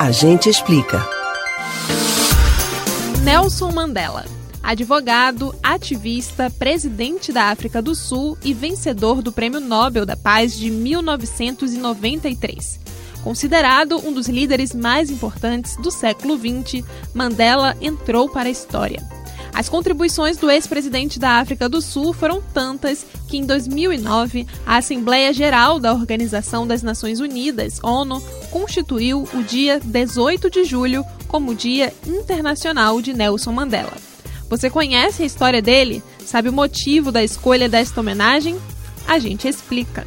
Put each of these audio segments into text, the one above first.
A gente explica. Nelson Mandela. Advogado, ativista, presidente da África do Sul e vencedor do Prêmio Nobel da Paz de 1993. Considerado um dos líderes mais importantes do século XX, Mandela entrou para a história. As contribuições do ex-presidente da África do Sul foram tantas que, em 2009, a Assembleia Geral da Organização das Nações Unidas, ONU, constituiu o dia 18 de julho como Dia Internacional de Nelson Mandela. Você conhece a história dele? Sabe o motivo da escolha desta homenagem? A gente explica.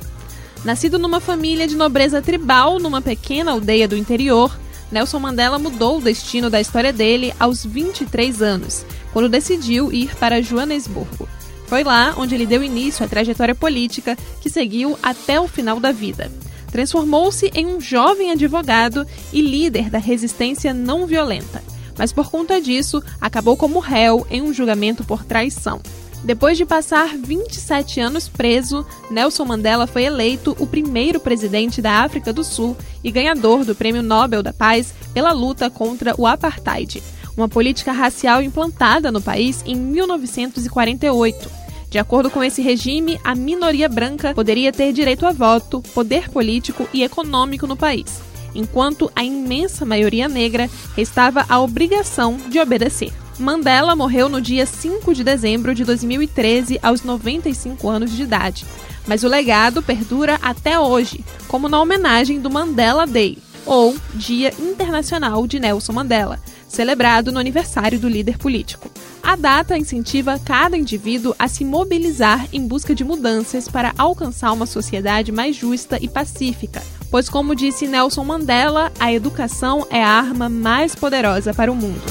Nascido numa família de nobreza tribal numa pequena aldeia do interior, Nelson Mandela mudou o destino da história dele aos 23 anos, quando decidiu ir para Joanesburgo. Foi lá onde ele deu início à trajetória política que seguiu até o final da vida. Transformou-se em um jovem advogado e líder da resistência não violenta mas por conta disso acabou como réu em um julgamento por traição. Depois de passar 27 anos preso, Nelson Mandela foi eleito o primeiro presidente da África do Sul e ganhador do Prêmio Nobel da Paz pela luta contra o apartheid, uma política racial implantada no país em 1948. De acordo com esse regime, a minoria branca poderia ter direito a voto, poder político e econômico no país enquanto a imensa maioria negra restava a obrigação de obedecer. Mandela morreu no dia 5 de dezembro de 2013, aos 95 anos de idade. Mas o legado perdura até hoje, como na homenagem do Mandela Day, ou Dia Internacional de Nelson Mandela, celebrado no aniversário do líder político. A data incentiva cada indivíduo a se mobilizar em busca de mudanças para alcançar uma sociedade mais justa e pacífica, pois, como disse Nelson Mandela, a educação é a arma mais poderosa para o mundo.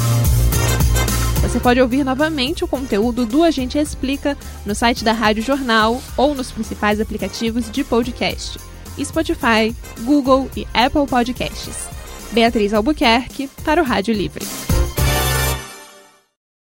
Você pode ouvir novamente o conteúdo do Agente Explica no site da Rádio Jornal ou nos principais aplicativos de podcast: Spotify, Google e Apple Podcasts. Beatriz Albuquerque para o Rádio Livre.